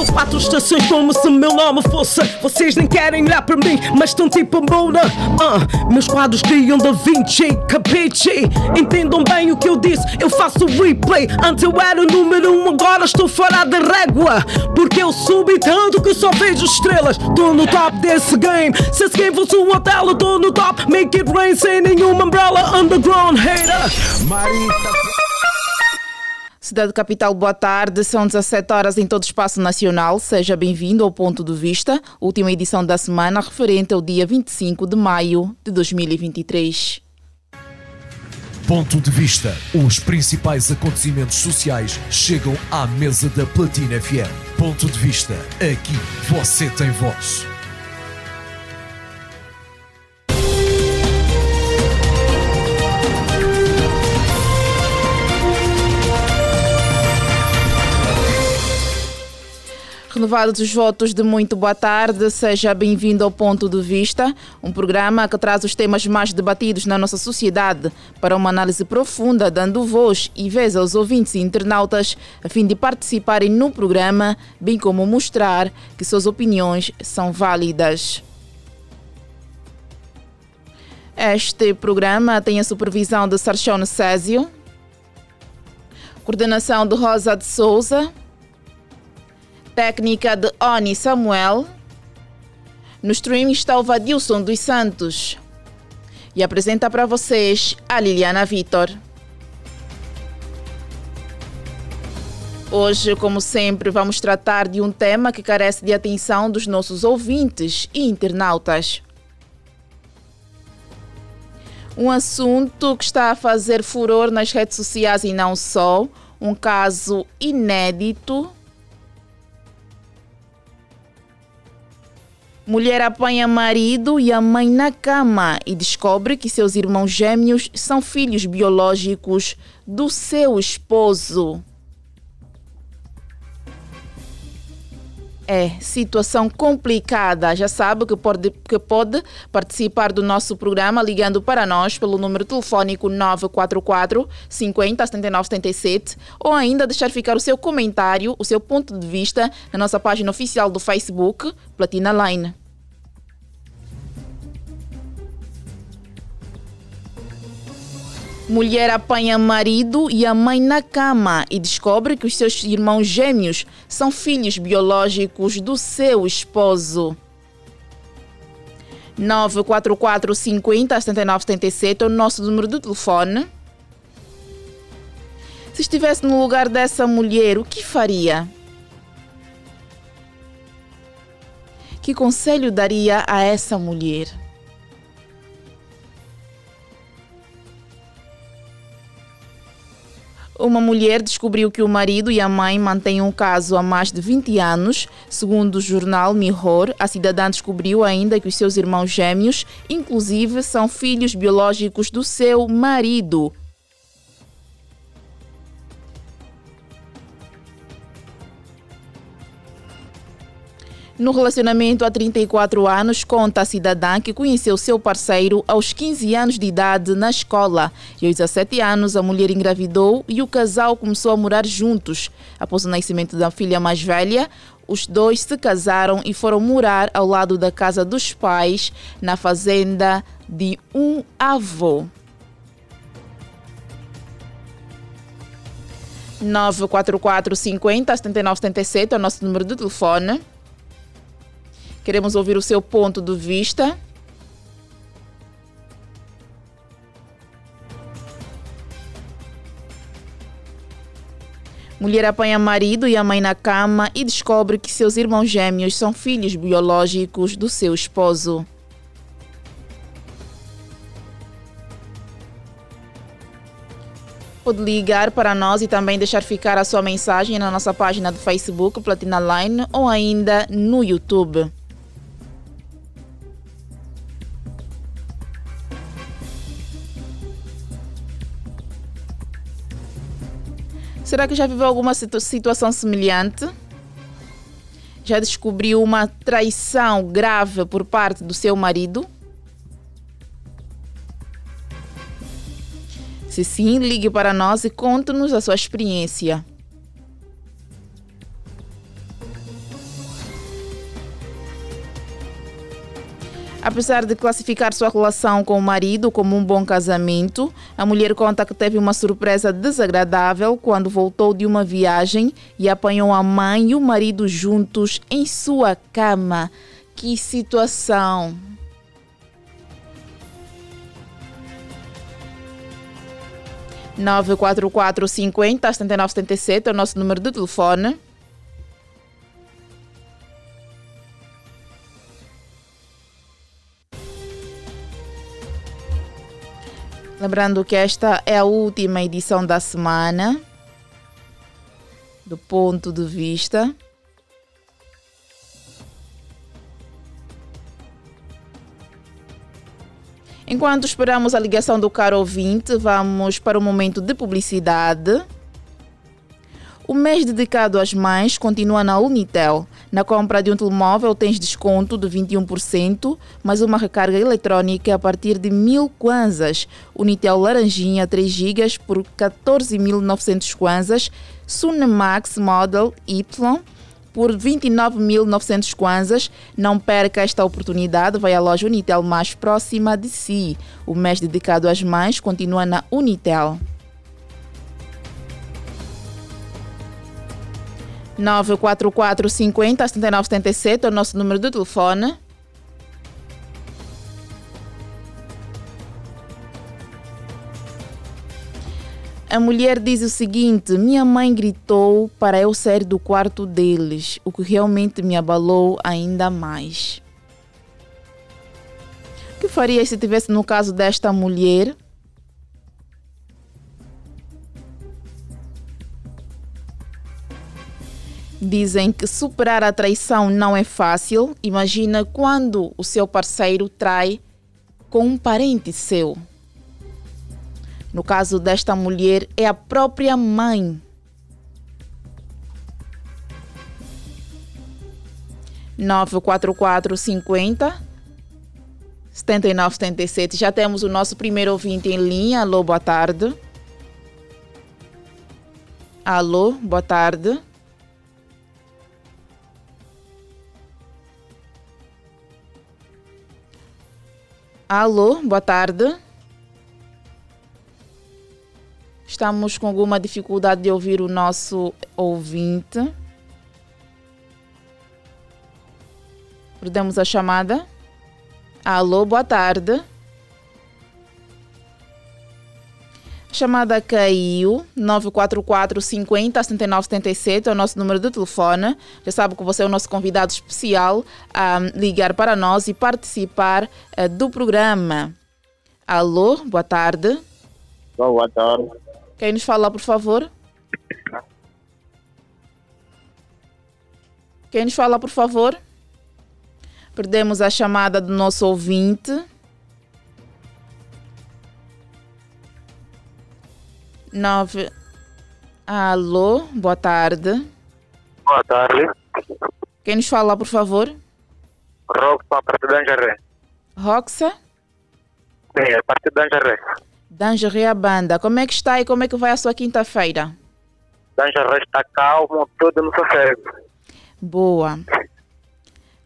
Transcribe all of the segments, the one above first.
Sou quatro estações como se meu nome fosse. Vocês nem querem olhar para mim, mas estão tipo Mona. Uh, meus quadros criam Da Vinci, capiche? Entendam bem o que eu disse, eu faço replay. Antes eu era o número um, agora estou fora da régua. Porque eu subi tanto que só vejo estrelas. Tô no top desse game. Se esse game fosse um hotel, tô no top. Make it rain sem nenhuma umbrella. Underground hater. Marita. Cidade Capital, boa tarde. São 17 horas em todo o espaço nacional. Seja bem-vindo ao Ponto de Vista, última edição da semana referente ao dia 25 de maio de 2023. Ponto de Vista. Os principais acontecimentos sociais chegam à mesa da Platina FM. Ponto de Vista. Aqui você tem voz. Renovados os votos de muito boa tarde, seja bem-vindo ao Ponto de Vista, um programa que traz os temas mais debatidos na nossa sociedade para uma análise profunda, dando voz e vez aos ouvintes e internautas a fim de participarem no programa, bem como mostrar que suas opiniões são válidas. Este programa tem a supervisão de Sarchone Césio, coordenação de Rosa de Souza técnica de Oni Samuel. No stream está o Vadilson dos Santos. E apresenta para vocês a Liliana Vitor. Hoje, como sempre, vamos tratar de um tema que carece de atenção dos nossos ouvintes e internautas. Um assunto que está a fazer furor nas redes sociais e não só, um caso inédito Mulher apanha marido e a mãe na cama e descobre que seus irmãos gêmeos são filhos biológicos do seu esposo. É, situação complicada. Já sabe que pode, que pode participar do nosso programa ligando para nós pelo número telefónico 944 50 79 77 ou ainda deixar ficar o seu comentário, o seu ponto de vista na nossa página oficial do Facebook, Platina Line. Mulher apanha marido e a mãe na cama e descobre que os seus irmãos gêmeos são filhos biológicos do seu esposo. 944 50 79 77 é o nosso número de telefone. Se estivesse no lugar dessa mulher, o que faria? Que conselho daria a essa mulher? Uma mulher descobriu que o marido e a mãe mantêm um caso há mais de 20 anos. Segundo o jornal Mirror, a cidadã descobriu ainda que os seus irmãos gêmeos, inclusive, são filhos biológicos do seu marido. No relacionamento há 34 anos, conta a cidadã que conheceu seu parceiro aos 15 anos de idade na escola. E aos 17 anos, a mulher engravidou e o casal começou a morar juntos. Após o nascimento da filha mais velha, os dois se casaram e foram morar ao lado da casa dos pais, na fazenda de um avô. 944 50 79 77 é o nosso número de telefone. Queremos ouvir o seu ponto de vista. Mulher apanha marido e a mãe na cama e descobre que seus irmãos gêmeos são filhos biológicos do seu esposo. Pode ligar para nós e também deixar ficar a sua mensagem na nossa página do Facebook Platina Line ou ainda no YouTube. Será que já viveu alguma situação semelhante? Já descobriu uma traição grave por parte do seu marido? Se sim, ligue para nós e conte-nos a sua experiência. Apesar de classificar sua relação com o marido como um bom casamento, a mulher conta que teve uma surpresa desagradável quando voltou de uma viagem e apanhou a mãe e o marido juntos em sua cama. Que situação! Nove quatro quatro cinquenta setenta é o nosso número de telefone. Lembrando que esta é a última edição da semana do ponto de vista. Enquanto esperamos a ligação do caro ouvinte, vamos para o momento de publicidade. O mês dedicado às mães continua na Unitel. Na compra de um telemóvel tens desconto de 21%, mais uma recarga eletrónica a partir de 1000 kwanzas. Unitel Laranjinha 3 GB por 14.900 kwanzas. Sunemax Model Y por 29.900 kwanzas. Não perca esta oportunidade, vai à loja Unitel mais próxima de si. O mês dedicado às mães continua na Unitel. 944 50 79 77 é o nosso número de telefone. A mulher diz o seguinte: Minha mãe gritou para eu sair do quarto deles, o que realmente me abalou ainda mais. O que faria se tivesse no caso desta mulher? Dizem que superar a traição não é fácil. Imagina quando o seu parceiro trai com um parente seu. No caso desta mulher, é a própria mãe. Nove quatro quatro cinquenta setenta e nove setenta e sete. Já temos o nosso primeiro ouvinte em linha. Alô, boa tarde. Alô, boa tarde. Alô, boa tarde. Estamos com alguma dificuldade de ouvir o nosso ouvinte. Perdemos a chamada. Alô, boa tarde. Chamada caiu. 944 50 79 77 é o nosso número de telefone. Já sabe que você é o nosso convidado especial a ligar para nós e participar uh, do programa. Alô, boa tarde. Boa tarde. Quem nos fala, por favor? Quem nos fala, por favor? Perdemos a chamada do nosso ouvinte. Nove. Alô, boa tarde. Boa tarde. Quem nos fala, por favor? Roxa, parte de Anjaré. Roxa? Sim, é parte de Anjaré. Dangeré a banda. Como é que está e como é que vai a sua quinta-feira? Anjaré está calmo, tudo no sossego. Boa.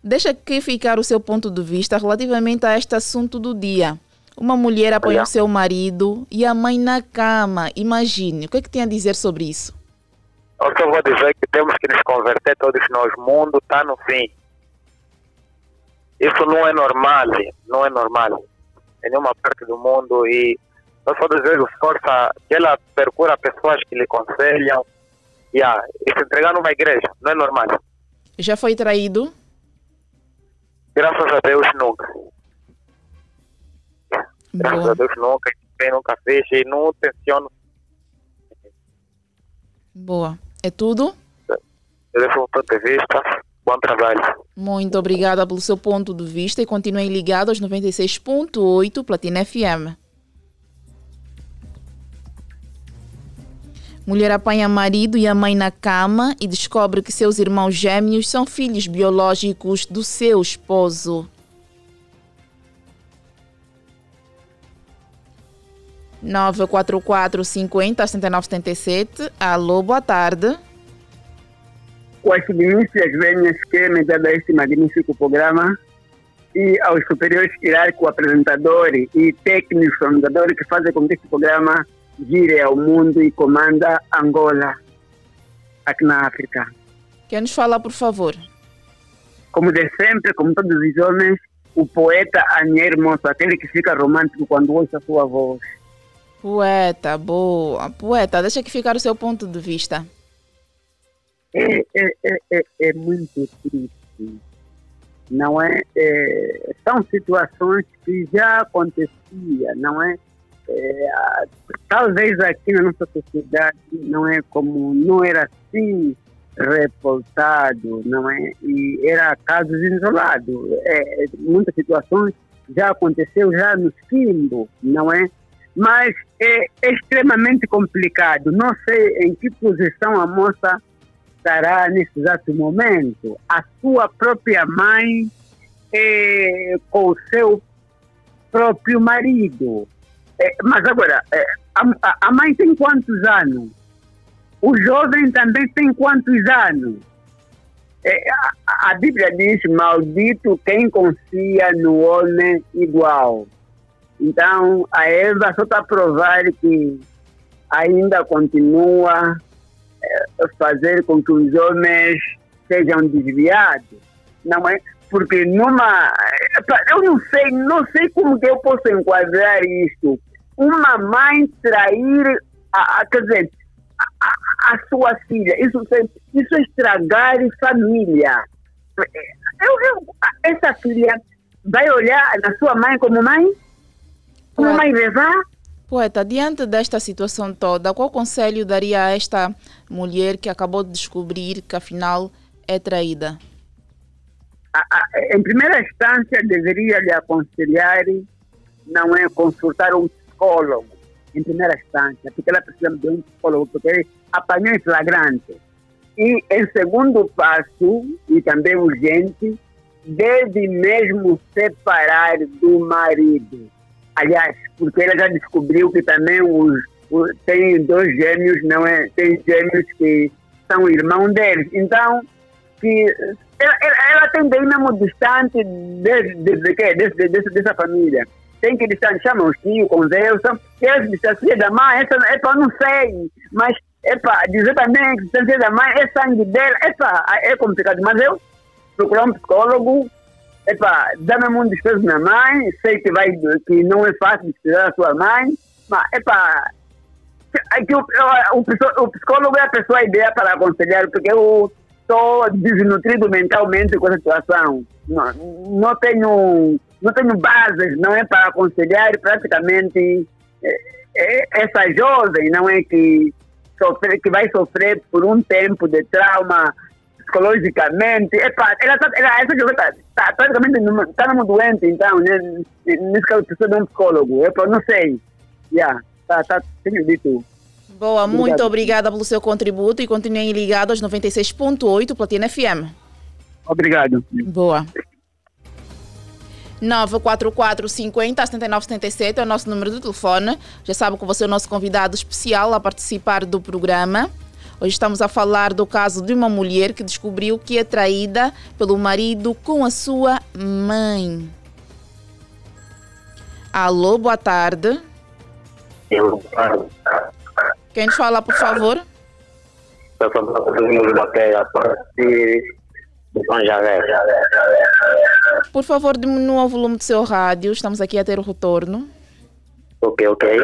Deixa aqui ficar o seu ponto de vista relativamente a este assunto do dia. Uma mulher apanhou Olha. seu marido e a mãe na cama. Imagine, o que é que tem a dizer sobre isso? O que eu vou dizer é que temos que nos converter todos nós. O mundo está no fim. Isso não é normal, não é normal. Em nenhuma parte do mundo e eu só desejo força que ela procura pessoas que lhe aconselham yeah, e se entregar numa igreja. Não é normal. Já foi traído? Graças a Deus nunca. Graças Boa. a Deus nunca. Quem nunca fez e não tenciono Boa. É tudo? desse um ponto de vista. Bom trabalho. Muito obrigada pelo seu ponto de vista e continuem ligados aos 96.8 Platina FM. Mulher apanha marido e a mãe na cama e descobre que seus irmãos gêmeos são filhos biológicos do seu esposo. Nove quatro quatro cinquenta setenta e nove setenta e sete. Alô, boa tarde. com as minúcias vênias que me dá este magnífico programa. e aos superiores hierárquicos, apresentadores e técnicos organizadores que fazem com que este programa gire ao mundo e comanda Angola, aqui na África. Quer nos falar, por favor? Como de sempre, como todos os homens, o poeta Anier Moço, aquele que fica romântico quando ouve a sua voz. Poeta, boa. Poeta, deixa que ficar o seu ponto de vista. É, é, é, é, é muito triste. Não é, é? São situações que já acontecia, não é? é? Talvez aqui na nossa sociedade não é como não era assim reportado, não é? E era casos isolados. É, muitas situações já aconteceu já no Quimbo, não é? Mas é extremamente complicado. Não sei em que posição a moça estará nesse exato momento. A sua própria mãe é, com o seu próprio marido. É, mas agora, é, a, a mãe tem quantos anos? O jovem também tem quantos anos? É, a, a, Bíblia diz: Maldito quem confia no homem igual. Então, a Eva só está a provar que ainda continua é, a fazer com que os homens sejam desviados. Não é? Porque numa. Eu não sei, não sei como que eu posso enquadrar isto. Uma mãe trair, a, a quer dizer, a, a, sua filha. Isso, isso é estragar família. Eu, eu, essa filha vai olhar na sua mãe como mãe? Como mãe levar? Poeta, diante desta situação toda, qual conselho daria a esta mulher que acabou de descobrir que afinal é traída? Em primeira instância, deveria lhe aconselhar não é consultar um psicólogo em primeira instância, porque ela precisa de um psicólogo, porque apanhou em flagrante. E, em segundo passo, e também urgente, deve mesmo separar do marido. Aliás, porque ela já descobriu que também os, os, tem dois gêmeos, não é? Tem gêmeos que são irmãos deles. Então, que ela, ela, ela tem bem distante desde, desde, desde, desde, dessa família tem que distanciar meus tios, conversam, quer distanciar da mãe, essa, epa, não sei, mas epa, dizer também que distanciar da mãe é sangue dela, epa, é complicado, mas eu procurar um psicólogo, epa, dá-me um desprezo na mãe, sei que, vai, que não é fácil desprezar a sua mãe, mas epa, é que o, o, o, psicólogo é a pessoa ideia para aconselhar, porque eu estou desnutrido mentalmente com essa situação. Não, não tenho não tenho bases, não é para aconselhar praticamente é, é, essa jovem, não é que sofre, que vai sofrer por um tempo de trauma psicologicamente. Epa, ela tá, ela, essa jovem está tá, praticamente está numa doente, então, né, nesse caso precisa de um psicólogo. Epa, não sei. Yeah, tá, tá, tenho dito. Boa, Obrigado. muito obrigada pelo seu contributo e continuem ligados aos 96.8 Platina FM. Obrigado. Boa. 944 50 79 77 é o nosso número de telefone. Já sabe que você é o nosso convidado especial a participar do programa. Hoje estamos a falar do caso de uma mulher que descobriu que é traída pelo marido com a sua mãe. Alô, boa tarde. Quem nos fala, por favor? Eu sou o da Pega, de São Javé. Por favor, diminua o volume do seu rádio. Estamos aqui a ter o retorno. Ok, ok.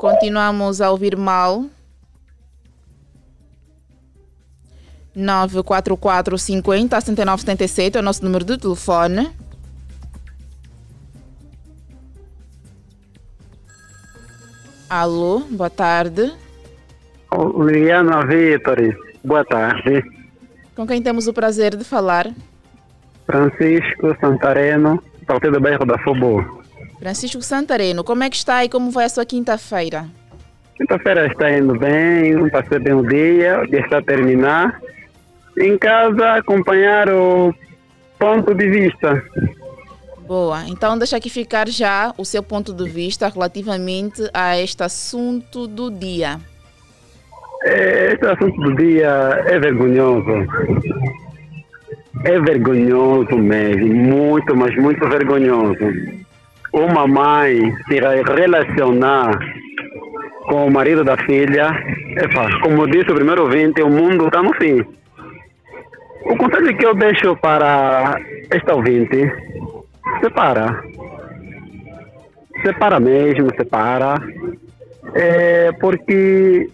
Continuamos a ouvir mal. 944 50 79 77 é o nosso número de telefone. Alô, boa tarde. Liana Vitor, boa tarde. Com quem temos o prazer de falar? Francisco Santareno, partir do bairro da Fobo. Francisco Santareno, como é que está e como vai a sua quinta-feira? Quinta-feira está indo bem, passei bem o dia, o dia está a terminar. Em casa, acompanhar o ponto de vista. Boa, então deixa aqui ficar já o seu ponto de vista relativamente a este assunto do dia. É, esse assunto do dia é vergonhoso. É vergonhoso mesmo, muito, mas muito vergonhoso. Uma mãe se relacionar com o marido da filha, epa, como disse o primeiro ouvinte, o mundo está no fim. O conselho que eu deixo para esta ouvinte, separa. Separa mesmo, separa. É porque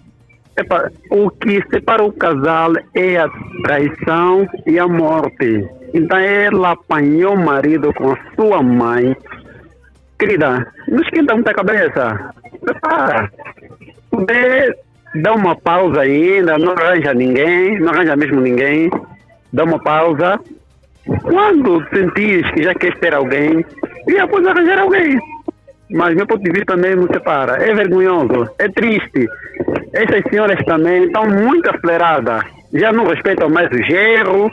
epa, o que separa o casal é a traição e a morte. Então ela apanhou o marido com a sua mãe. Querida, não esquenta muita cabeça. Separa. Poder dar uma pausa ainda, não arranja ninguém, não arranja mesmo ninguém dá uma pausa. Quando sentires que já queres ter alguém, e depois arranjar alguém. Mas meu ponto de vista mesmo separa. É vergonhoso, é triste. Essas senhoras também estão muito aceleradas. Já não respeitam mais o gerro.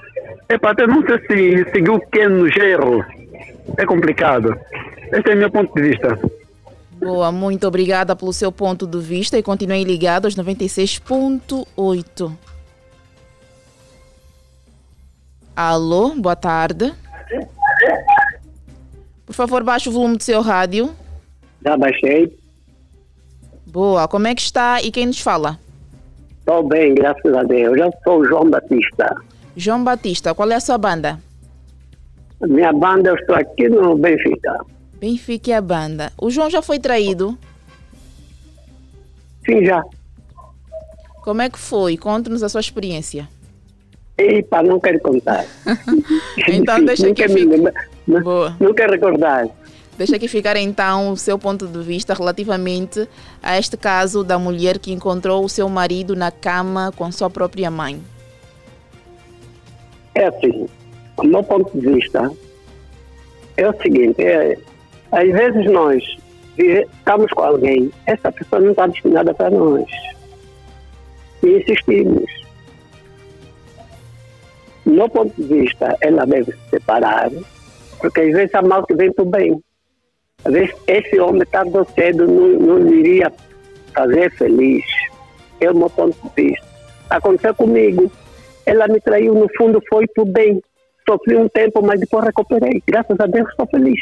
É para até não sei se seguiu o que no gerro. É complicado. Esse é o meu ponto de vista. Boa, muito obrigada pelo seu ponto de vista e continuem ligados 96.8. Alô, boa tarde. Por favor, baixe o volume do seu rádio. Já baixei. Boa, como é que está e quem nos fala? Estou bem, graças a Deus. Eu sou o João Batista. João Batista, qual é a sua banda? Minha banda, eu estou aqui no Benfica. Benfica é a banda. O João já foi traído? Sim, já. Como é que foi? Conte-nos a sua experiência. Epa, não quero contar. então deixa não que fique... Boa. não quero recordar. Deixa que ficar então o seu ponto de vista relativamente a este caso da mulher que encontrou o seu marido na cama com sua própria mãe. É assim, o meu ponto de vista é o seguinte, é, às vezes nós estamos com alguém, essa pessoa não está destinada para nós. E insistimos meu ponto de vista, ela deve se separar, porque às vezes há mal que vem para o bem. Às vezes esse homem tarde ou cedo não, não iria fazer feliz. É o meu ponto de vista. Aconteceu comigo. Ela me traiu, no fundo foi para o bem. Sofri um tempo, mas depois recuperei. Graças a Deus estou feliz.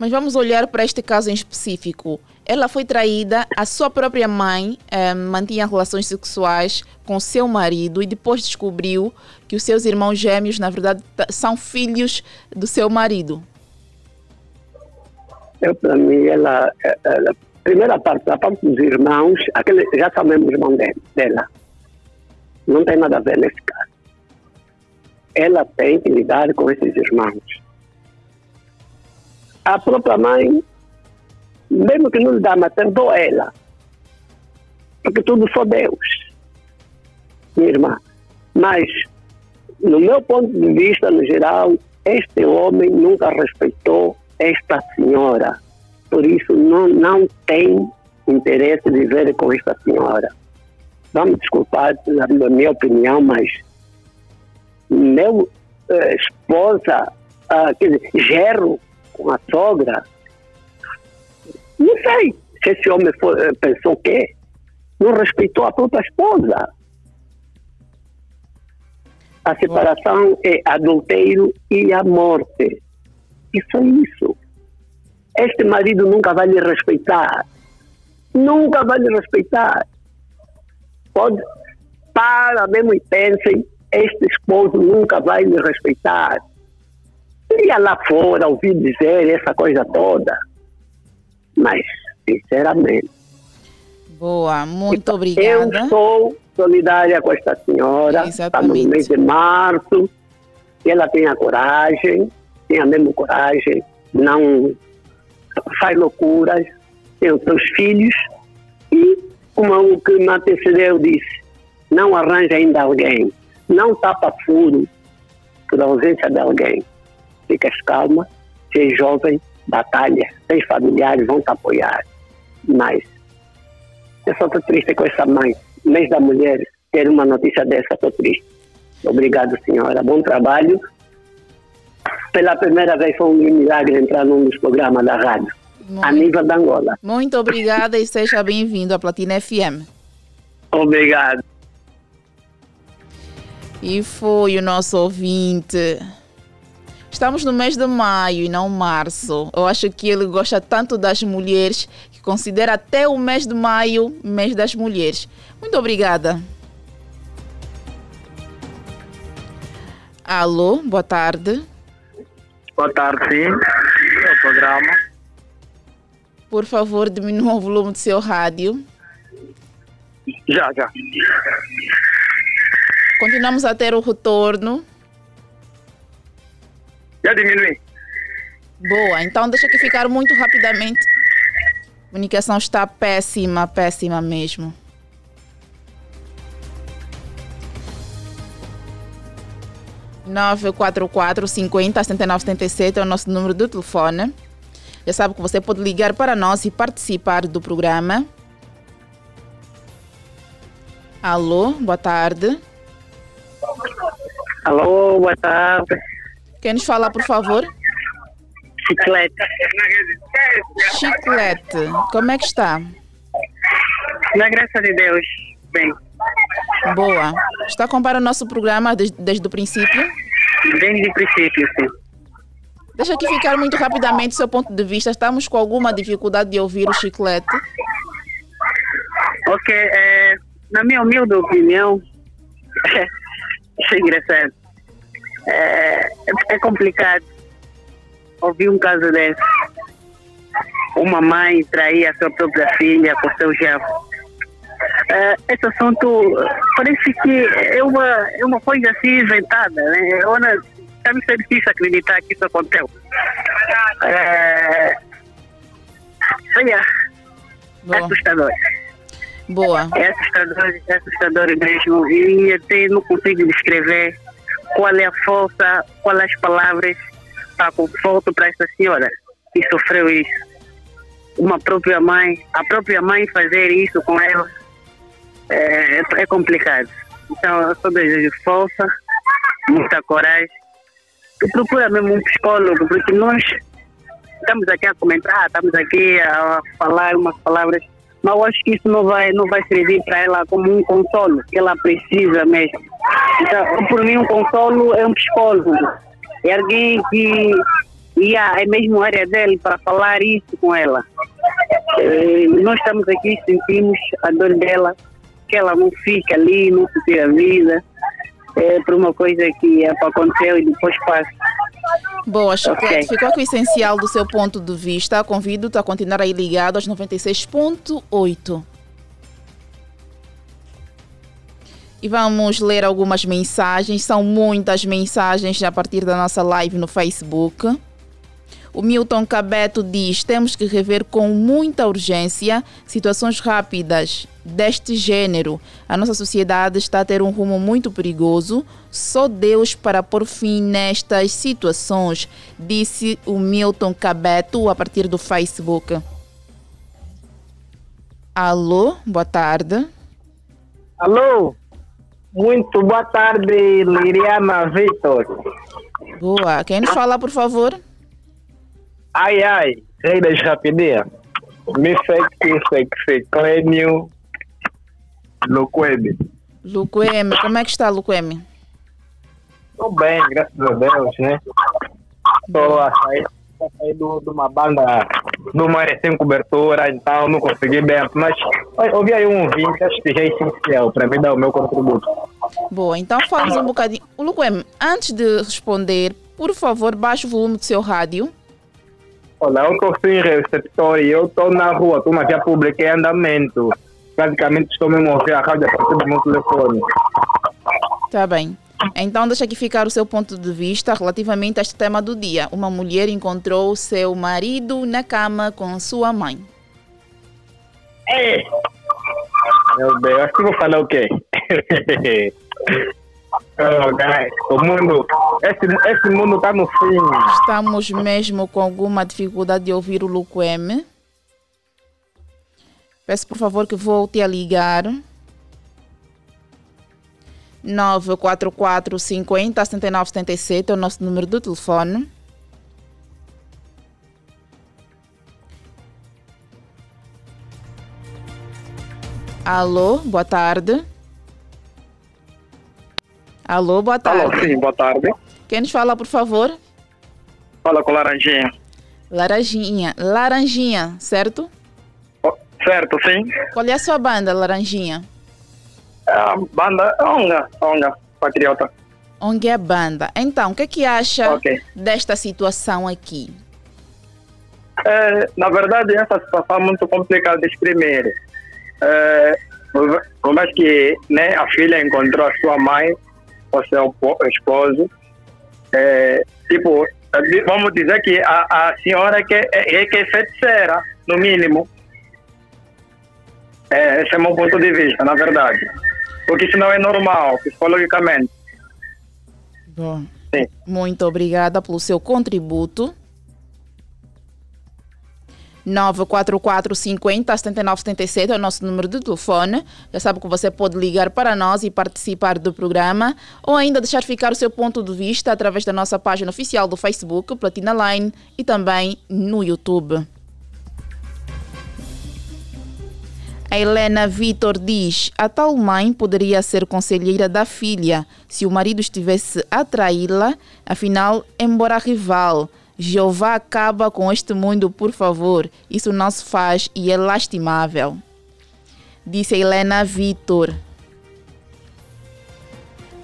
Mas vamos olhar para este caso em específico. Ela foi traída, a sua própria mãe eh, mantinha relações sexuais com seu marido e depois descobriu que os seus irmãos gêmeos, na verdade, são filhos do seu marido. Eu, para mim, ela, ela, primeira parte, a parte dos irmãos, aquele, já mesmo irmão dela. Não tem nada a ver nesse caso. Ela tem que lidar com esses irmãos a própria mãe, mesmo que não lhe dá, mas perdoa ela. Porque tudo só Deus, minha irmã. Mas, no meu ponto de vista, no geral, este homem nunca respeitou esta senhora. Por isso, não, não tem interesse de viver com esta senhora. Vamos desculpar a minha opinião, mas meu eh, esposa, ah, quer dizer, gerro, com a sogra. Não sei se esse homem foi, eh, pensou que não respeitou a própria esposa. A separação é adultério e a morte. Isso é isso. Este marido nunca vai lhe respeitar. Nunca vai lhe respeitar. Pode, para mesmo e pensem, este esposo nunca vai lhe respeitar ia lá fora ouvir dizer essa coisa toda. Mas, sinceramente. Boa, muito obrigada. Eu sou solidária com esta senhora. Exatamente. Estamos no mês de março. Que ela tenha coragem, tenha mesmo coragem, não faz loucuras, tem os seus filhos. E, como o que me antecedeu disse, não arranja ainda alguém, não tapa furo por ausência de alguém ficas calma, seja jovem, batalha, seus familiares vão te apoiar. Mas eu só estou triste com essa mãe, mês da mulher, ter uma notícia dessa, estou triste. Obrigado, senhora. Bom trabalho. Pela primeira vez foi um milagre entrar num dos programas da rádio, Muito. a nível da Angola. Muito obrigada e seja bem-vindo à Platina FM. Obrigado. E foi o nosso ouvinte. Estamos no mês de maio e não março. Eu acho que ele gosta tanto das mulheres que considera até o mês de maio mês das mulheres. Muito obrigada. Alô, boa tarde. Boa tarde, sim. É o programa. Por favor, diminua o volume do seu rádio. Já, já. Continuamos a ter o retorno. Já diminui. Boa, então deixa que ficar muito rapidamente. A comunicação está péssima, péssima mesmo. Nove quatro quatro cinquenta setenta nove setenta e sete é o nosso número de telefone. Já sabe que você pode ligar para nós e participar do programa. Alô, boa tarde. Alô, boa tarde. Quem nos fala, por favor? Chiclete. Chiclete, como é que está? Na graça de Deus, bem. Boa. Está acompanhando o nosso programa desde, desde o princípio? Desde o princípio, sim. Deixa aqui ficar muito rapidamente o seu ponto de vista. Estamos com alguma dificuldade de ouvir o chiclete? Ok, é, na minha humilde opinião, é engraçado. É, é complicado ouvir um caso desse. Uma mãe trair a sua própria filha com seu genro. É, esse assunto parece que é uma, é uma coisa assim inventada. Né? Ona, deve ser difícil acreditar que isso aconteceu. É, é assustador. Boa. É assustador, é assustador mesmo. E até não consigo descrever qual é a força, qual é as palavras para conforto para essa senhora que sofreu isso. Uma própria mãe, a própria mãe fazer isso com ela é, é complicado. Então eu só desejo força, muita coragem. E procura mesmo um psicólogo, porque nós estamos aqui a comentar, estamos aqui a falar umas palavras mas eu acho que isso não vai, não vai servir para ela como um consolo que ela precisa mesmo. Então, por mim, um consolo é um psicólogo, é alguém que yeah, é mesmo a área dele para falar isso com ela. É, nós estamos aqui, sentimos a dor dela, que ela não fica ali, não se tira a vida, é por uma coisa que é para acontecer e depois passa. Boa, Chocolate. Okay. Ficou aqui o essencial do seu ponto de vista. Convido-te a continuar aí ligado aos 96.8. E vamos ler algumas mensagens. São muitas mensagens a partir da nossa live no Facebook. O Milton Cabeto diz: temos que rever com muita urgência situações rápidas deste gênero. A nossa sociedade está a ter um rumo muito perigoso. Só Deus para pôr fim nestas situações, disse o Milton Cabeto a partir do Facebook. Alô, boa tarde. Alô, muito boa tarde, Liriana Vitor. Boa, quem nos fala, por favor? Ai, ai, rei das rapidinhas. Me sexy, sexy, clênio, Luqueme. Luqueme, como é que está, Luqueme? Estou bem, graças a Deus, né? Estou a sair, a sair de uma banda numa área sem cobertura, então não consegui bem, mas ouvi aí um ouvinte, acho que já é essencial para mim dar o meu contributo. Boa, então fala um bocadinho. O Luqueme, antes de responder, por favor, baixe o volume do seu rádio. Olha, eu estou sem receptor e eu estou na rua, estou na via pública em andamento. Praticamente estou mesmo a ouvir a rádio a partir do meu telefone. Está bem. Então, deixa aqui ficar o seu ponto de vista relativamente a este tema do dia. Uma mulher encontrou seu marido na cama com sua mãe. É. Meu Deus, acho que vou falar o quê? Oh, o mundo, esse, esse mundo está no fim. Estamos mesmo com alguma dificuldade de ouvir o Luco M. Peço por favor que volte a ligar. 944 50 79 77 é o nosso número do telefone. Alô, boa tarde. Alô, boa tarde. Alô, sim, boa tarde. Quem nos fala, por favor? Fala com Laranjinha. Laranjinha. Laranjinha, certo? Oh, certo, sim. Qual é a sua banda, Laranjinha? A banda Onga, Onga, Patriota. Onga é a banda. Então, o que é que acha okay. desta situação aqui? É, na verdade, essa situação é muito complicada de exprimir. É, por mais que né, a filha encontrou a sua mãe, o seu esposo, é, tipo, vamos dizer que a, a senhora é que é, é que é feiticeira, no mínimo. É, esse é o meu ponto de vista, na verdade. Porque isso não é normal, psicologicamente. Bom, Sim. muito obrigada pelo seu contributo. 944 50 79 77 é o nosso número de telefone. Já sabe que você pode ligar para nós e participar do programa ou ainda deixar ficar o seu ponto de vista através da nossa página oficial do Facebook, Platina Line, e também no YouTube. A Helena Vitor diz: a tal mãe poderia ser conselheira da filha se o marido estivesse a traí-la, afinal, embora rival Jeová acaba com este mundo, por favor. Isso não se faz e é lastimável. Disse Helena Vitor.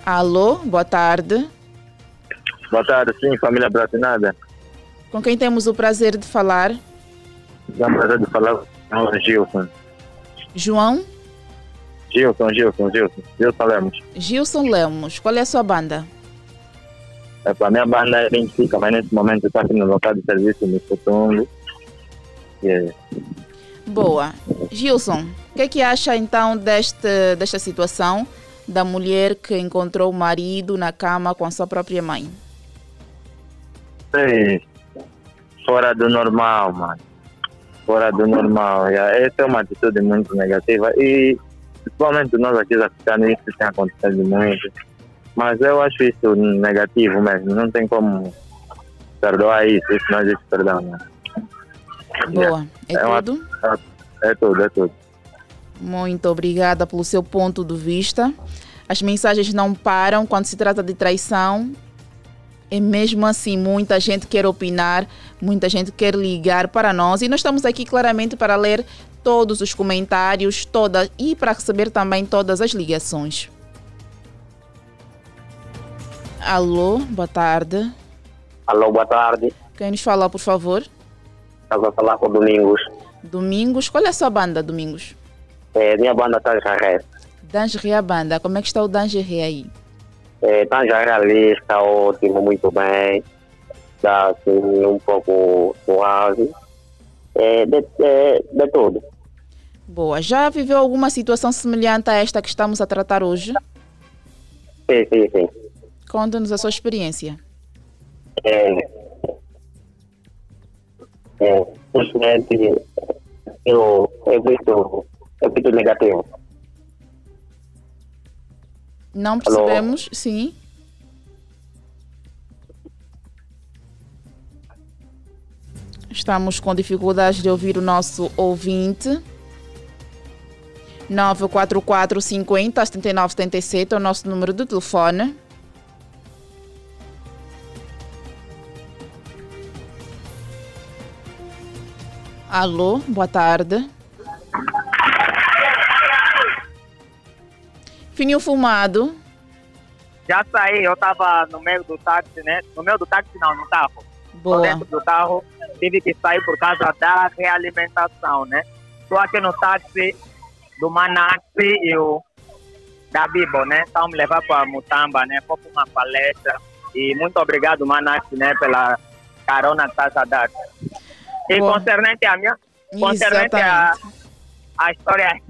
Alô, boa tarde. Boa tarde, sim, família Platinada. Com quem temos o prazer de falar? O prazer de falar com o Gilson. João? Gilson, Gilson, Gilson. Gilson Lemos. Gilson Lemos. Qual é a sua banda? A minha banda é Benfica, mas nesse momento está aqui no local de serviço no Futungo. Yeah. Boa. Gilson, o que é que acha então deste, desta situação da mulher que encontrou o marido na cama com a sua própria mãe? Sim, fora do normal, mano. Fora do normal. Yeah. Essa é uma atitude muito negativa e principalmente nós aqui africanos isso tem acontecido muito mas eu acho isso negativo mesmo, não tem como perdoar isso, isso não existe perdão. Né? Boa, é, é tudo? Uma, é tudo, é tudo. Muito obrigada pelo seu ponto de vista. As mensagens não param quando se trata de traição. E mesmo assim, muita gente quer opinar, muita gente quer ligar para nós. E nós estamos aqui claramente para ler todos os comentários toda, e para receber também todas as ligações. Alô, boa tarde. Alô, boa tarde. Quem nos fala, por favor? Estava a falar com Domingos. Domingos, qual é a sua banda, Domingos? É, minha banda Tangeré. Tangeré banda, como é que está o Tangeré aí? É, Tangeré ali está ótimo, muito bem. Está assim, um pouco suave. É, de, de, de tudo. Boa. Já viveu alguma situação semelhante a esta que estamos a tratar hoje? Sim, sim, sim. Conta-nos a sua experiência. É, é, simplesmente eu, é muito, é muito negativo. Não percebemos, sim. Estamos com dificuldades de ouvir o nosso ouvinte. 944 50 79 77 é o nosso número de telefone. Alô, boa tarde. Fininho fumado. Já saí, eu estava no meio do táxi, né? No meio do táxi não, no carro. Boa. dentro do carro, tive que sair por causa da realimentação, né? Estou aqui no táxi do Manaxi e o da Bibo, né? Estão me levando para Mutamba, né? Foi uma palestra. E muito obrigado, Manaxi, né? Pela carona que estás a dar. E concernente a minha, concernente a, a história,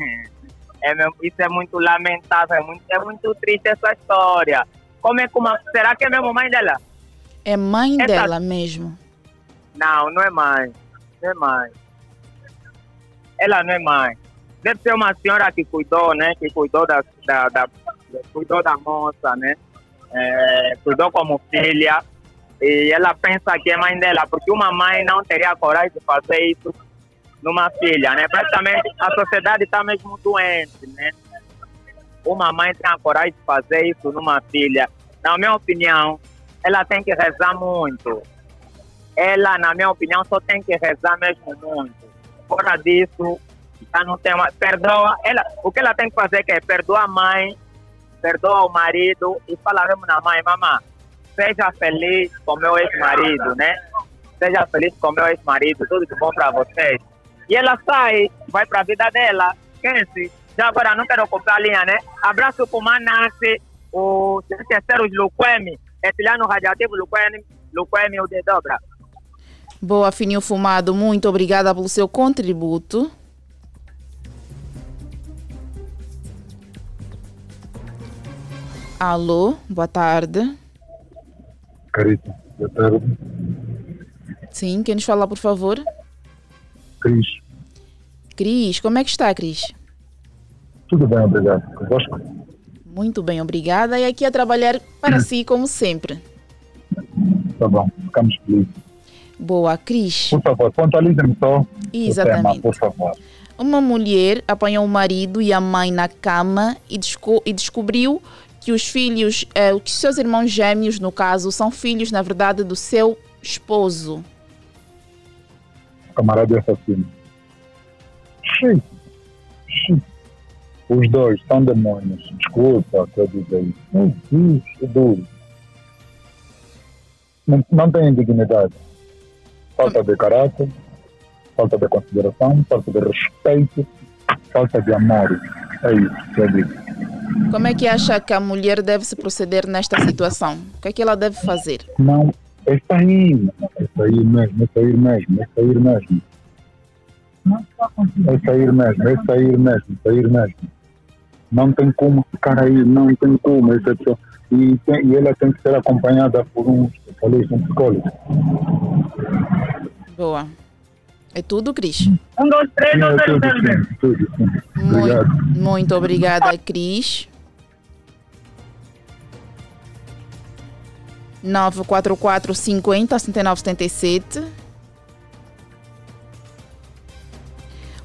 é, isso é muito lamentável, é muito, é muito triste essa história. Como é como, será que é mesmo mãe dela? É mãe essa, dela mesmo? Não, não é mãe, não é mãe. Ela não é mãe. Deve ser uma senhora que cuidou, né? Que cuidou da, da, da cuidou da moça, né? É, cuidou como filha e ela pensa que é mãe dela, porque uma mãe não teria coragem de fazer isso numa filha, né? Praticamente a sociedade está mesmo doente, né? uma mãe tem a coragem de fazer isso numa filha, na minha opinião, ela tem que rezar muito. Ela, na minha opinião, só tem que rezar mesmo muito. Fora disso, já não tem mais. Perdoa. Ela, o que ela tem que fazer é perdoar a mãe, perdoa o marido e fala mesmo na mãe, mamãe, seja feliz com meu ex-marido, né? Seja feliz com meu ex-marido, tudo de bom para vocês. E ela sai, vai para a vida dela. Quem Já agora não quero comprar linha, né? Abraço para o Manassi, o terceiro Luquemi, etilhano radiativo Luquemi, Luquemi o de dobra. Boa, Fininho Fumado, muito obrigada pelo seu contributo. Alô, boa tarde. Carita, boa tarde. Sim, quem nos fala, por favor? Cris. Cris, como é que está, Cris? Tudo bem, obrigado. Convosco? Muito bem, obrigada. E aqui a trabalhar para si, como sempre. Tá bom, ficamos felizes. Boa, Cris. Por favor, pontualize-me só Exatamente. tema, por favor. Uma mulher apanhou o marido e a mãe na cama e, desco e descobriu que os filhos, eh, que seus irmãos gêmeos, no caso, são filhos, na verdade, do seu esposo. Camarada assassino. Sim. Sim. Os dois são demônios. Desculpa, quer dizer isso. É duro. Não, não tem dignidade. Falta de caráter, falta de consideração, falta de respeito, falta de amor. É isso que eu digo. Como é que acha que a mulher deve se proceder nesta situação? O que é que ela deve fazer? Não, é sair, é sair mesmo, é sair mesmo, é sair mesmo. É sair mesmo, é sair mesmo, é sair mesmo. Não tem como ficar aí, não tem como. Essa pessoa, e, tem, e ela tem que ser acompanhada por um especialista, um psicólogo. Boa. É tudo, Cris? Um, dois, três, Não, não, é zero, tudo sim, tudo sim. Obrigado. Muito, muito obrigada, Cris. 944 50 79 77.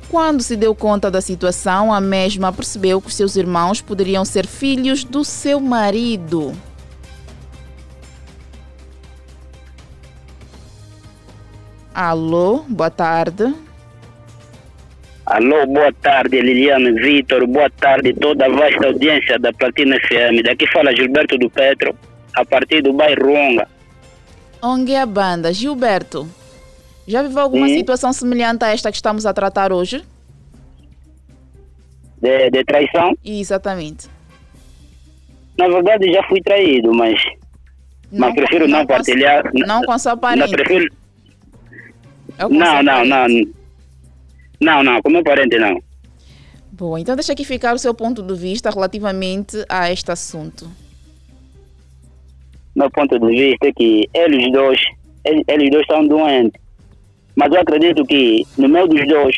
Quando se deu conta da situação, a mesma percebeu que seus irmãos poderiam ser filhos do seu marido. Alô, boa tarde. Alô, boa tarde, Liliane Vitor, boa tarde toda a vasta audiência da Platina FM. Daqui fala Gilberto do Petro, a partir do bairro Onga. Onde é a banda? Gilberto, já viveu alguma Sim. situação semelhante a esta que estamos a tratar hoje? De, de traição? Exatamente. Na verdade já fui traído, mas, mas prefiro não, com- partilhar. Não com Não, parente. prefiro, É não, não, não. Não, não, com meu parente não. Bom, então deixa aqui ficar o seu ponto de vista relativamente a este assunto. Meu ponto de vista é que eles dois, eles, eles dois estão doentes. Mas eu acredito que no meio dos dois,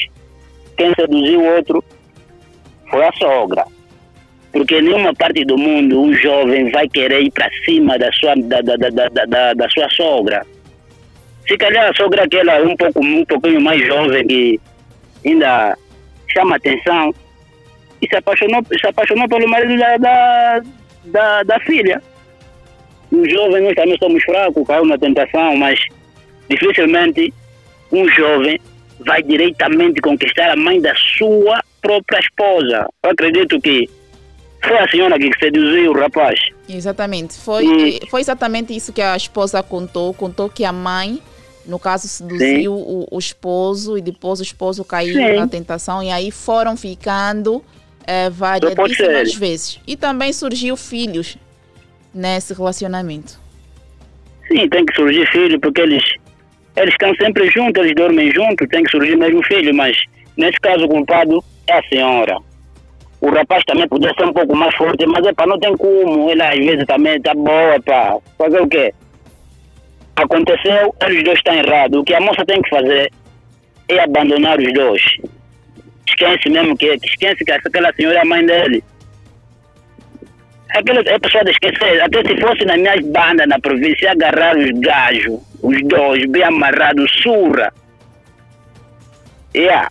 quem seduziu o outro foi a sogra. Porque em nenhuma parte do mundo um jovem vai querer ir para cima da sua, da, da, da, da- da, da sua sogra. Se calhar a sogra aquela um pouco um pouquinho mais jovem que ainda chama atenção e se apaixonou, se apaixonou pelo marido da, da, da, da filha. Um jovem, nós também somos fracos, caiu na tentação, mas dificilmente um jovem vai diretamente conquistar a mãe da sua própria esposa. Eu acredito que foi a senhora que seduziu o rapaz. Exatamente. Foi, E- foi exatamente isso que a esposa contou. Contou que a mãe, no caso, seduziu o, o esposo e depois o esposo caiu Sim. na tentação e aí foram ficando variadíssimas vezes. E também surgiu filhos nesse relacionamento. Sim, tem que surgir filho, porque eles, eles estão sempre juntos, eles dormem juntos, tem que surgir mesmo filho, mas nesse caso o culpado é a senhora. O rapaz também podia ser um pouco mais forte, mas é para não tem como, ele às vezes também está boa para fazer o quê? Aconteceu, eles dois estão errados. O que a moça tem que fazer é abandonar os dois. Esquece mesmo que, esquece que aquela senhora é a mãe dele. Aquela, é pessoa de esquecer. Até se fosse nas minhas bandas na província, agarrar os gajos, os dois, bem amarrados, surra. Yeah.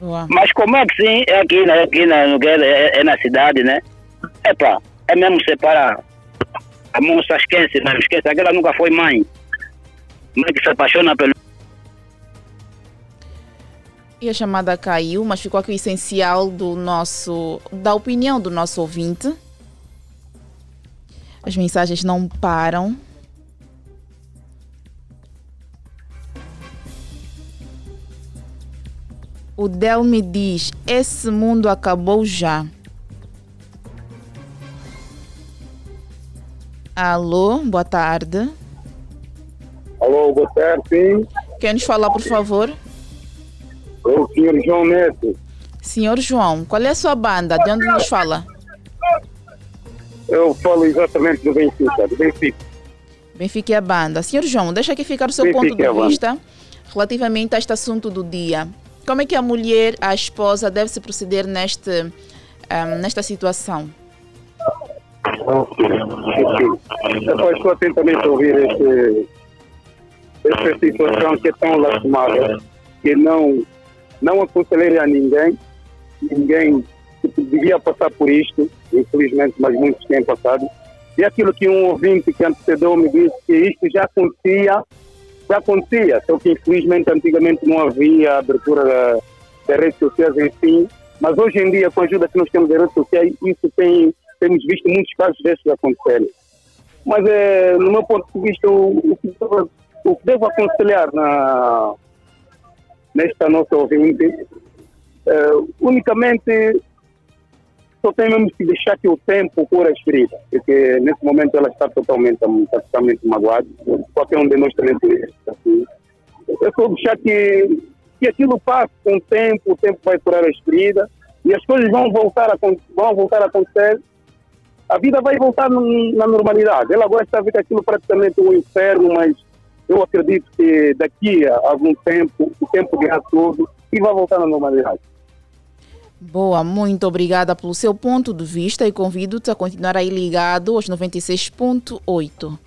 Boa. Mas como é que sim, é aqui, né, aqui na, que é, é- é na cidade, né? Epa, é mesmo separar. A moça esquece, não esquece, aquela nunca foi mãe. Mãe que se apaixona pelo. E a chamada caiu, mas ficou aqui o essencial do nosso, da opinião do nosso ouvinte. As mensagens não param. O Del me diz: esse mundo acabou já. Alô, boa tarde. Alô, boa tarde, sim. Quer nos falar, por favor? o senhor João Neto. Senhor João, qual é a sua banda? De onde nos fala? Eu falo exatamente do Benfica, do Benfica. Benfica é a banda. Senhor João, deixa aqui ficar o seu Benfica ponto de é vista relativamente a este assunto do dia. Como é que a mulher, a esposa, deve se proceder neste, um, nesta situação? Eu estou atentamente a ouvir este, esta situação que é tão lastimável, que não, não aconselharia a ninguém, ninguém que devia passar por isto, infelizmente, mas muitos têm passado. E aquilo que um ouvinte que antecedeu me disse que isto já acontecia, já acontecia, só que infelizmente antigamente não havia abertura das redes sociais si, mas hoje em dia, com a ajuda que nós temos das redes sociais, isso tem, temos visto muitos casos destes acontecerem. Mas, é, no meu ponto de vista, o, que, o que devo aconselhar na, nesta nossa ouvinte, é, unicamente só tem mesmo que deixar que o tempo cura as feridas, porque nesse momento ela está totalmente, totalmente magoada, qualquer um de nós também assim. É só deixar que, que aquilo passe com o tempo, o tempo vai curar as feridas e as coisas vão voltar a, vão voltar a acontecer a vida vai voltar na normalidade. Ela agora está a ver aquilo praticamente um inferno, mas eu acredito que daqui a algum tempo, o tempo dirá tudo e vai voltar na normalidade. Boa, muito obrigada pelo seu ponto de vista e convido-te a continuar aí ligado aos 96.8.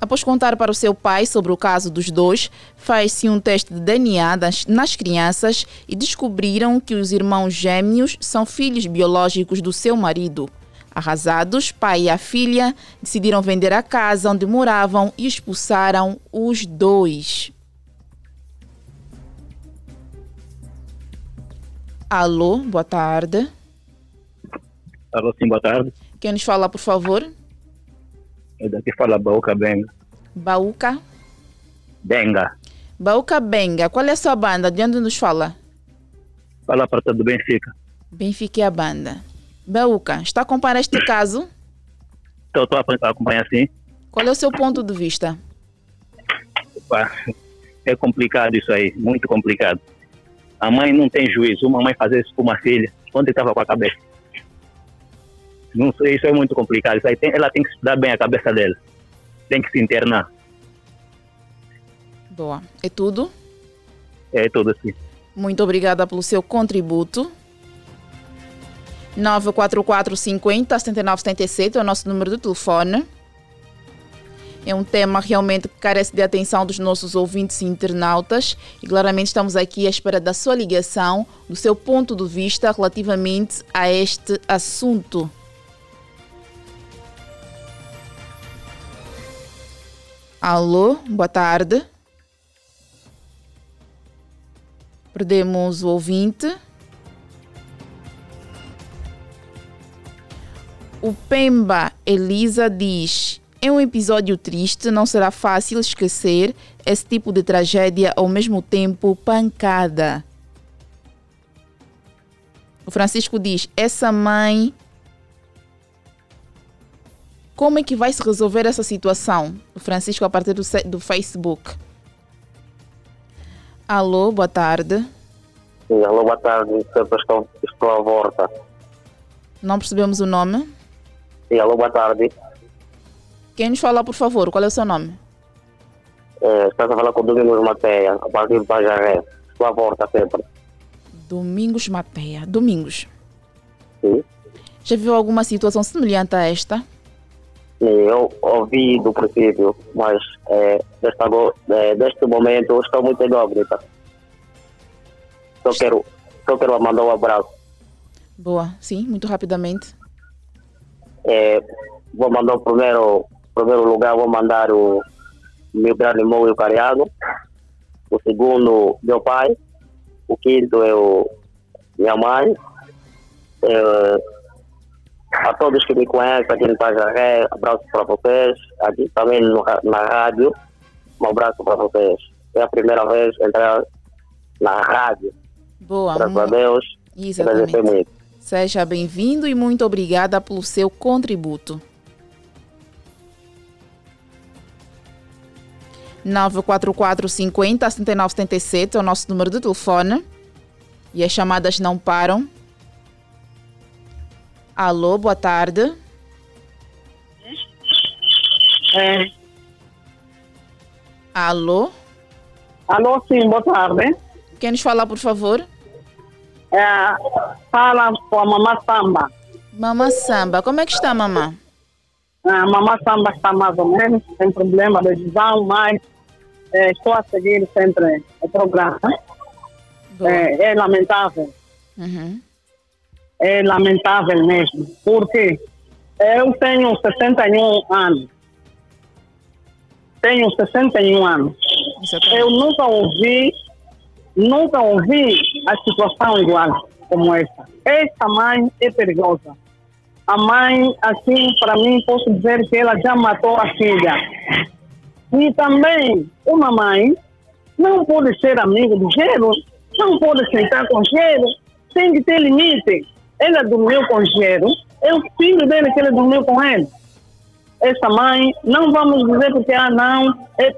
Após contar para o seu pai sobre o caso dos dois, faz-se um teste de DNA nas crianças e descobriram que os irmãos gêmeos são filhos biológicos do seu marido. Arrasados, pai e a filha decidiram vender a casa onde moravam e expulsaram os dois. Alô, boa tarde. Alô, sim, boa tarde. Quem nos fala, por favor? É daqui fala Bauca Benga. Bauca? Benga. Bauca Benga. Qual é a sua banda? De onde nos fala? Fala a parte do Benfica. Benfica é a banda. Bauca, está a acompanhar este caso? Estou a acompanhar sim. Qual é o seu ponto de vista? É complicado isso aí, muito complicado. A mãe não tem juízo, uma mãe fazer isso com uma filha, onde estava com a cabeça? Não sei, isso é muito complicado. Isso aí tem, ela tem que estudar bem a cabeça dela. Tem que se internar. Boa. É tudo? É tudo, sim. Muito obrigada pelo seu contributo. 944 50 79 77 é o nosso número de telefone. É um tema realmente que carece de atenção dos nossos ouvintes e internautas e claramente estamos aqui à espera da sua ligação, do seu ponto de vista relativamente a este assunto. Alô, boa tarde. Perdemos o ouvinte. O Pemba Elisa diz: É um episódio triste, não será fácil esquecer esse tipo de tragédia ao mesmo tempo pancada. O Francisco diz: Essa mãe como é que vai se resolver essa situação? O Francisco, a partir do, do Facebook. Alô, boa tarde. Sim, alô, boa tarde. Estou, estou à volta. Não percebemos o nome? Sim, alô, boa tarde. Quem nos fala, por favor? Qual é o seu nome? É, estás a falar com Domingos Mateia, a partir do Pajaré. À volta sempre. Domingos Mateia. Domingos. Sim. Já viu alguma situação semelhante a esta? Eu ouvi do princípio, mas é, desta, é, deste momento estou muito incógnita. Só quero, só quero mandar um abraço. Boa, sim, muito rapidamente. É, vou mandar o primeiro, primeiro lugar, vou mandar o meu grande irmão e o Cariado. O segundo, meu pai. O quinto é o minha mãe. É, a todos que me conhecem aqui no Tajaré, abraço para vocês. Aqui também no, na rádio, um abraço para vocês. É a primeira vez entrar na rádio. Boa. Graças a Deus. Exatamente. Muito. Seja bem-vindo e muito obrigada pelo seu contributo. 944 50 79 77 é o nosso número de telefone. E as chamadas não param. Alô, boa tarde. É. Alô? Alô, sim, boa tarde. Quem nos fala, por favor? É, fala com a Mamá Samba. Mamá Samba, como é que está, mamã? A Mamá Samba está mais ou menos, sem problema de visão, mas é, estou a seguir sempre o programa. É, é, lamentável. Uhum é lamentável mesmo, porque eu tenho 61 anos. Tenho 61 anos. Eu nunca ouvi, nunca ouvi a situação igual como essa. Esta mãe é perigosa. A mãe, assim, para mim, posso dizer que ela já matou a filha. E também, uma mãe não pode ser amigo do gênero, não pode sentar com gênero, tem que ter limite. Ela dormiu com o Gero, é o filho dele que ele dormiu com ele. Essa mãe, não vamos dizer porque, ah, não, é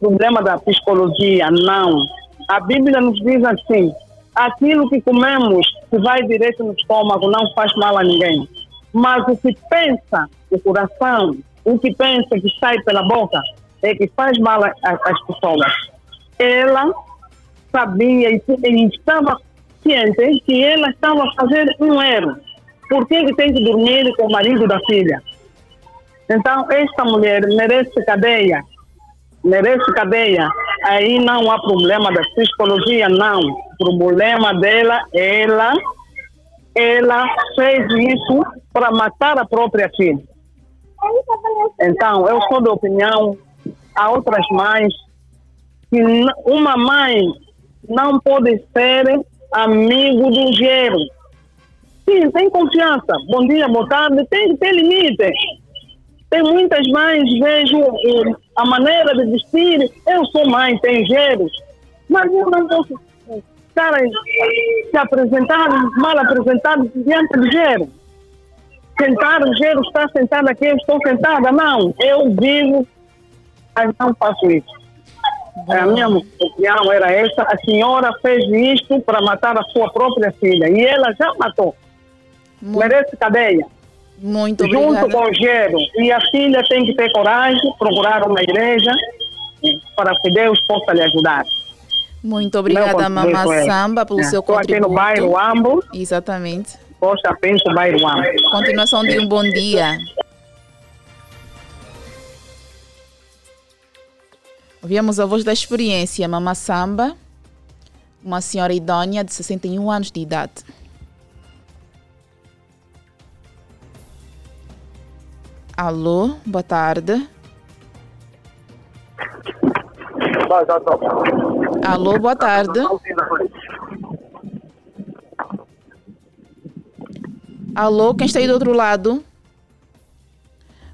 problema da psicologia, não. A Bíblia nos diz assim: aquilo que comemos, que vai direto no estômago, não faz mal a ninguém. Mas o que pensa o coração, o que pensa que sai pela boca, é que faz mal às pessoas. Ela sabia e, estava consciente que ela estava a fazer um erro. Por que, que tem que dormir com o marido da filha? Então, esta mulher merece cadeia. Merece cadeia. Aí não há problema da psicologia, não. Problema dela, ela, ela fez isso para matar a própria filha. Então, eu sou da opinião, há outras mães, que uma mãe não pode ser amigo do gero. Sim, tem confiança. Bom dia, boa tarde. Tem ter limite. Tem muitas mães, vejo eh, a maneira de vestir. Eu sou mãe, tem geros. Mas eu não posso estar se apresentar mal apresentado diante do gero. Sentar, o gero está sentado aqui, eu estou sentada. Não, eu vivo, mas não faço isso. A minha opinião era essa. A senhora fez isto para matar a sua própria filha. E ela já matou. Muito, Merece cadeia. Muito Junto obrigada. com o gero. E a filha tem que ter coragem, procurar uma igreja para que Deus possa lhe ajudar. Muito obrigada, Mamá Samba, pelo é. seu Estou contributo. aqui no bairro Ambo. Exatamente. Poxa, penso bairro Ambo. Continuação de um bom dia. Ouvimos a voz da experiência, Mama Samba, uma senhora idônea de 61 anos de idade. Alô, boa tarde. Alô, boa tarde. Alô, quem está aí do outro lado?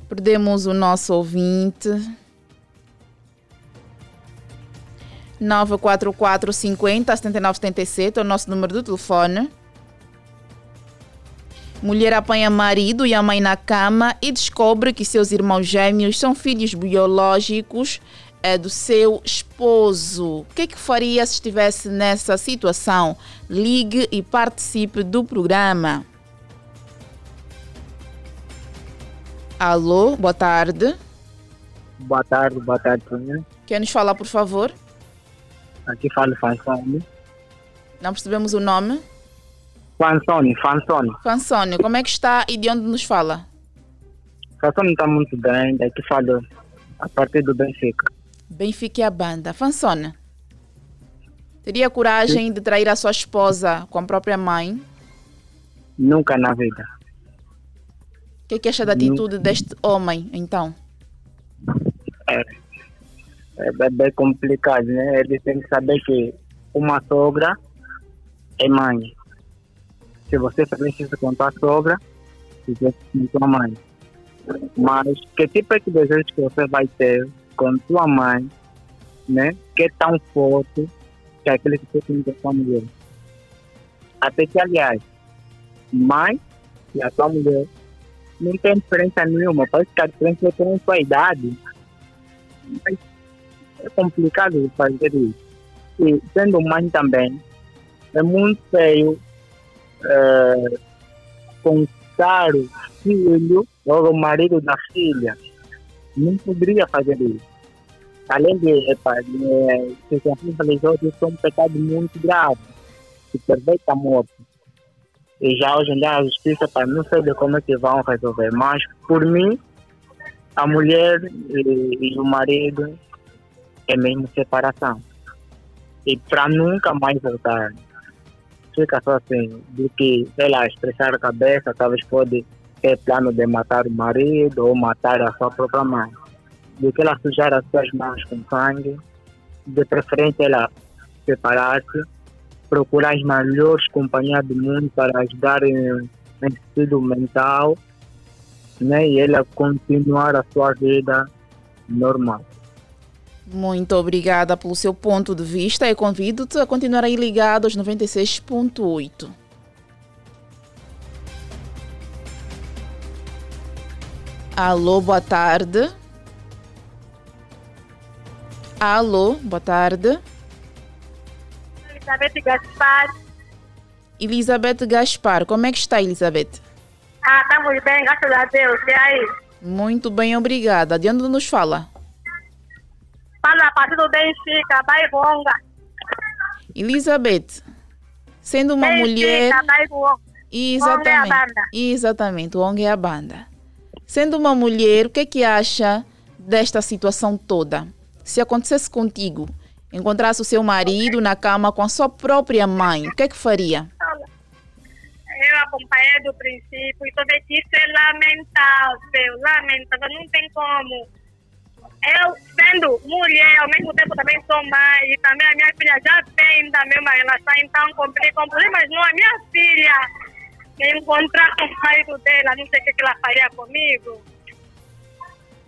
Perdemos o nosso ouvinte. 944 50 79 77 é o nosso número de telefone. Mulher apanha marido e a mãe na cama e descobre que seus irmãos gêmeos são filhos biológicos é, do seu esposo. O que, é que faria se estivesse nessa situação? Ligue e participe do programa. Alô, boa tarde. Boa tarde, boa tarde, Quer nos falar, por favor? Aqui fala Fansone. Não percebemos o nome? Fansone, Fansone. Fansone, como é que está e de onde nos fala? Fansone está muito bem, aqui falo a partir do Benfica. Benfica é a banda. Fansone, teria coragem de trair a sua esposa com a própria mãe? Nunca na vida. O que, é que acha da atitude deste homem, então? É, é bem complicado, né? Ele tem que saber que uma sogra é mãe. Se você faz isso com a sogra, você com sua mãe. Mas que tipo de desejo que você vai ter com sua mãe, né? Que é tão forte que é aquele que você tem com sua mulher. Até que, aliás, mãe e a sua mulher não tem diferença nenhuma. Parece que a diferença é com sua idade. Mas é complicado fazer isso. E sendo mãe também, é muito feio é, contar o filho ou o marido da filha. Não poderia fazer isso. Além de, epa, é, se religiosos são um pecado muito grave, que perverte a morte. E já hoje em dia a justiça, para não sei como é que vão resolver, mas por mim, a mulher e, e o marido é mesmo separação. E para nunca mais voltar. Fica só assim, de que, sei lá, estressar a cabeça, talvez pode ter plano de matar o marido ou matar a sua própria mãe. De que ela sujar as suas mãos com sangue, de preferência ela separar-se, procurar as melhores companhias do mundo para ajudar em, em sentido mental, né? E ela continuar a sua vida normal. Muito obrigada pelo seu ponto de vista e convido-te a continuar aí ligado aos 96.8. Alô, boa tarde. Alô, boa tarde. Elizabeth Gaspar. Elizabeth Gaspar, como é que está, Elizabeth? Ah, estamos bem, graças a Deus. E aí? Muito bem, obrigada. De onde nos fala? Fala a partir do Benfica, Baibonga. Elizabeth, sendo uma Benfica, mulher. Baibonga. Exatamente. Onde é a banda? Exatamente, o ONG é a banda. Sendo uma mulher, o que é que acha desta situação toda? Se acontecesse contigo, encontrasse o seu marido na cama com a sua própria mãe, o que é que faria? Eu acompanhei do princípio e também isso é lamentável, lamentável, não tem como. Eu, sendo mulher, ao mesmo tempo também sou mãe e também a minha filha já tem também uma relação, então complica um problema, mas não a minha filha encontrar com o marido dela, não sei o que ela faria comigo.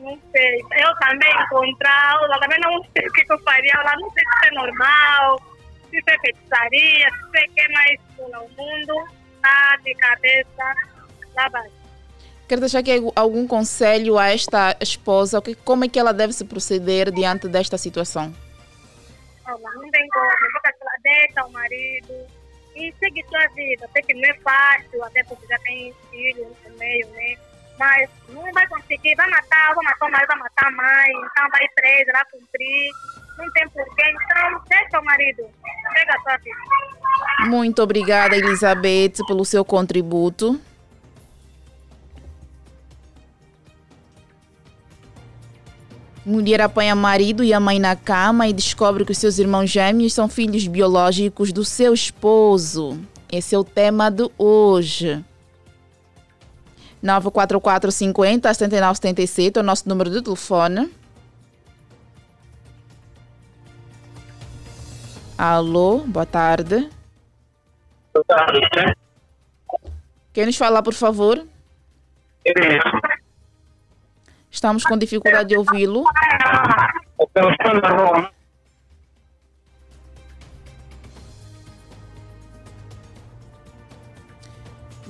Não sei. Eu também encontrar, ela também não sei o que, que eu faria, ela não sei se é normal, se é feitiçaria, se o que mais pula o mundo, tá de cabeça lá baixo. Quer deixar aqui algum conselho a esta esposa? Como é que ela deve se proceder diante desta situação? Olha, não tem como, deixa o marido e segue sua vida. Sei que não é fácil, até porque já tem filhos no meio, né? Mas não vai conseguir, vai matar, vai matar marido, vai matar a mãe, então vai presa, vai cumprir. Não tem porquê, então deixa o marido, pega a sua vida. Muito obrigada, Elizabeth, pelo seu contributo. Mulher apanha marido e a mãe na cama e descobre que os seus irmãos gêmeos são filhos biológicos do seu esposo. Esse é o tema de hoje. 94450 7977 é o nosso número de telefone. Alô, boa tarde. Quem nos fala, por favor? Estamos com dificuldade de ouvi-lo.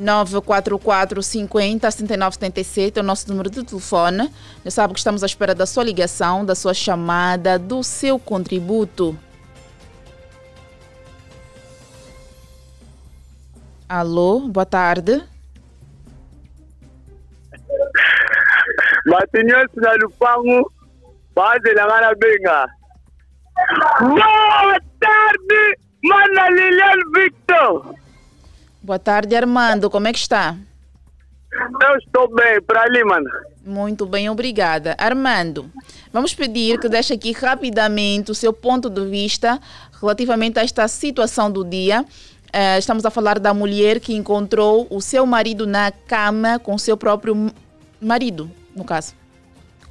Nove quatro quatro cinquenta setenta e nove setenta e sete é o nosso número de telefone. Já sabe que estamos à espera da sua ligação, da sua chamada, do seu contributo. Alô, boa tarde. Matinho na Lupango, base na Marabenga. Boa tarde, Mana Lilian Victor. Boa tarde, Armando. Como é que está? Eu estou bem, para ali, mano. Muito bem, obrigada. Armando, vamos pedir que deixe aqui rapidamente o seu ponto de vista relativamente a esta situação do dia. Uh, estamos a falar da mulher que encontrou o seu marido na cama com seu próprio marido, no caso.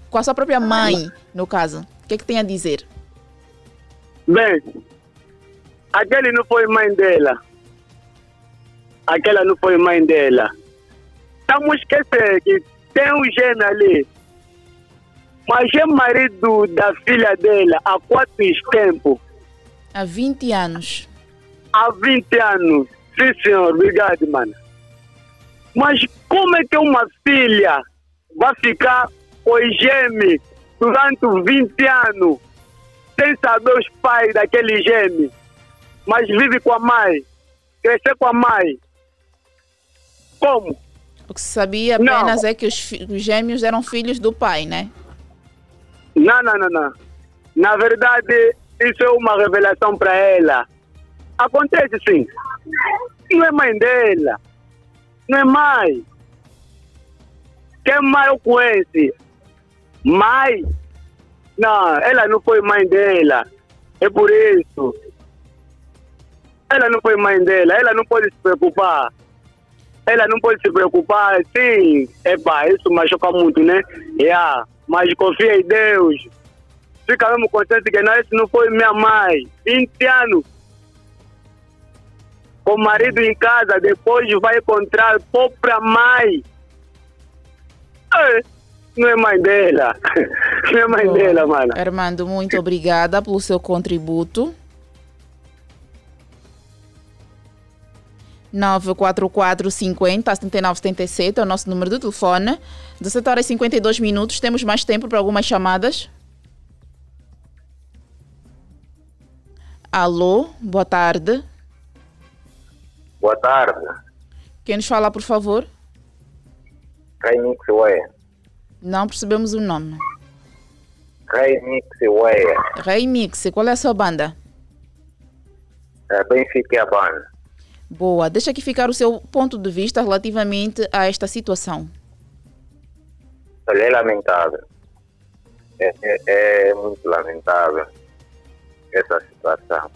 Com a sua própria mãe, no caso. O que é que tem a dizer? Bem, aquele não foi mãe dela. Aquela não foi mãe dela. Estamos esquecendo que tem um gênio ali. Mas é marido da filha dela há quanto tempo? Há 20 anos há 20 anos. Sim, senhor, obrigado, mano. Mas como é que uma filha vai ficar com gêmeo durante 20 anos sem saber os pais daquele gêmeo, mas vive com a mãe, crescer com a mãe? Como? O que se sabia apenas não. é que os, os gêmeos eram filhos do pai, né? Não, não, não, não. Na verdade, isso é uma revelação para ela. Acontece sim. Não é mãe dela. Não é mãe. Quem mãe eu conheço? Mãe? Não, ela não foi mãe dela. É por isso. Ela não foi mãe dela. Ela não pode se preocupar. Ela não pode se preocupar. Sim, epa, isso machuca muito, né? Yeah. Mas confia em Deus. Fica mesmo contente que não, isso não foi minha mãe. 20 anos com o marido em casa, depois vai encontrar a própria mãe. É, não é mãe dela. Não é mãe Bom, dela, mano. Armando, muito obrigada pelo seu contributo. 944 50 79 77 é o nosso número de telefone. 17 horas e 52 minutos. Temos mais tempo para algumas chamadas. Alô, boa tarde. Boa tarde. Quem nos fala, por favor? Raimix Weia. Não percebemos o nome. Raimix Weia. Raimix, qual é a sua banda? É Benfica é a banda. Boa, deixa aqui ficar o seu ponto de vista relativamente a esta situação. Olha, é lamentável. É, é, é muito lamentável essa situação.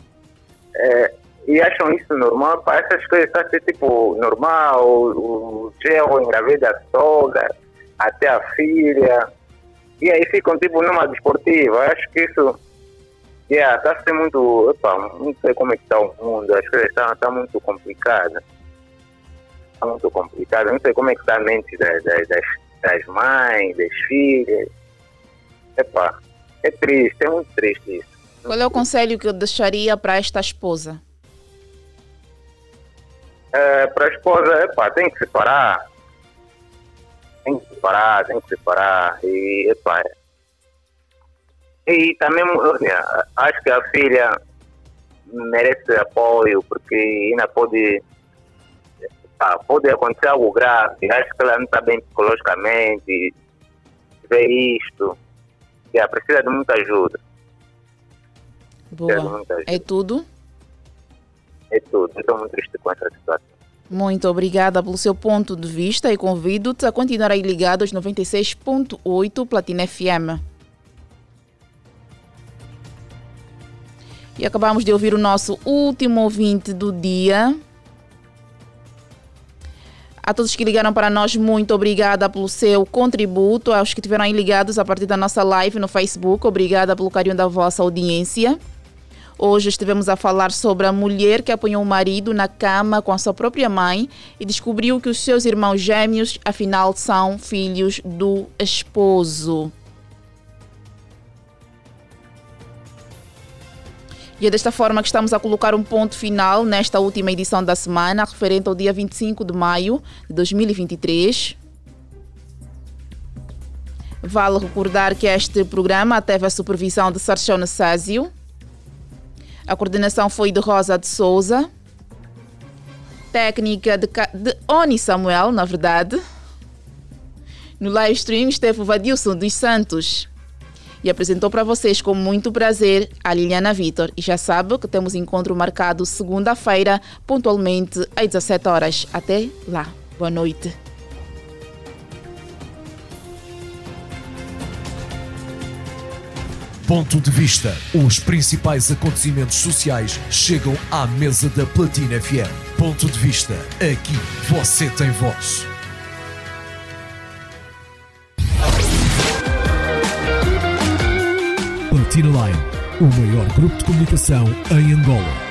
É, e acham isso normal. Essas coisas está a ser tipo normal, o, o engravida a sogra, até a filha, e aí ficam tipo numa desportiva. Acho que isso yeah, está a ser muito. Opa, não sei como é que está o mundo, as coisas estão tá muito complicadas. Está muito complicado. Não sei como é que está a mente das, das, das mães, das filhas. Epa, é triste, é muito triste isso. Qual é o conselho que eu deixaria para esta esposa? é, para a esposa, epá, tem que separar. Tem que separar, tem que separar. E, epá, e também acho que a filha merece apoio, porque ainda pode, pode acontecer algo grave. Acho que ela não está bem psicologicamente, vê isto. Yeah, precisa de muita ajuda. Boa. Muita ajuda. É tudo? é tudo. Estou muito triste com essa situação. Muito obrigada pelo seu ponto de vista e convido-te a continuar aí ligado aos 96.8 Platina FM. E acabamos de ouvir o nosso último ouvinte do dia. A todos que ligaram para nós, muito obrigada pelo seu contributo. Aos que estiveram aí ligados a partir da nossa live no Facebook, obrigada pelo carinho da vossa audiência. Hoje estivemos a falar sobre a mulher que apanhou o marido na cama com a sua própria mãe e descobriu que os seus irmãos gêmeos, afinal, são filhos do esposo. E é desta forma que estamos a colocar um ponto final nesta última edição da semana, referente ao dia 25 de maio de 2023. Vale recordar que este programa teve a supervisão de Sarchão Nassásio. A coordenação foi de Rosa de Souza. Técnica de, de Oni Samuel, na verdade. No live stream esteve o Vadilson dos Santos. E apresentou para vocês com muito prazer a Liliana Vitor. E já sabe que temos encontro marcado segunda-feira, pontualmente às 17 horas. Até lá. Boa noite. Ponto de Vista. Os principais acontecimentos sociais chegam à mesa da Platina FM. Ponto de Vista. Aqui você tem voz. Platina Line, o maior grupo de comunicação em Angola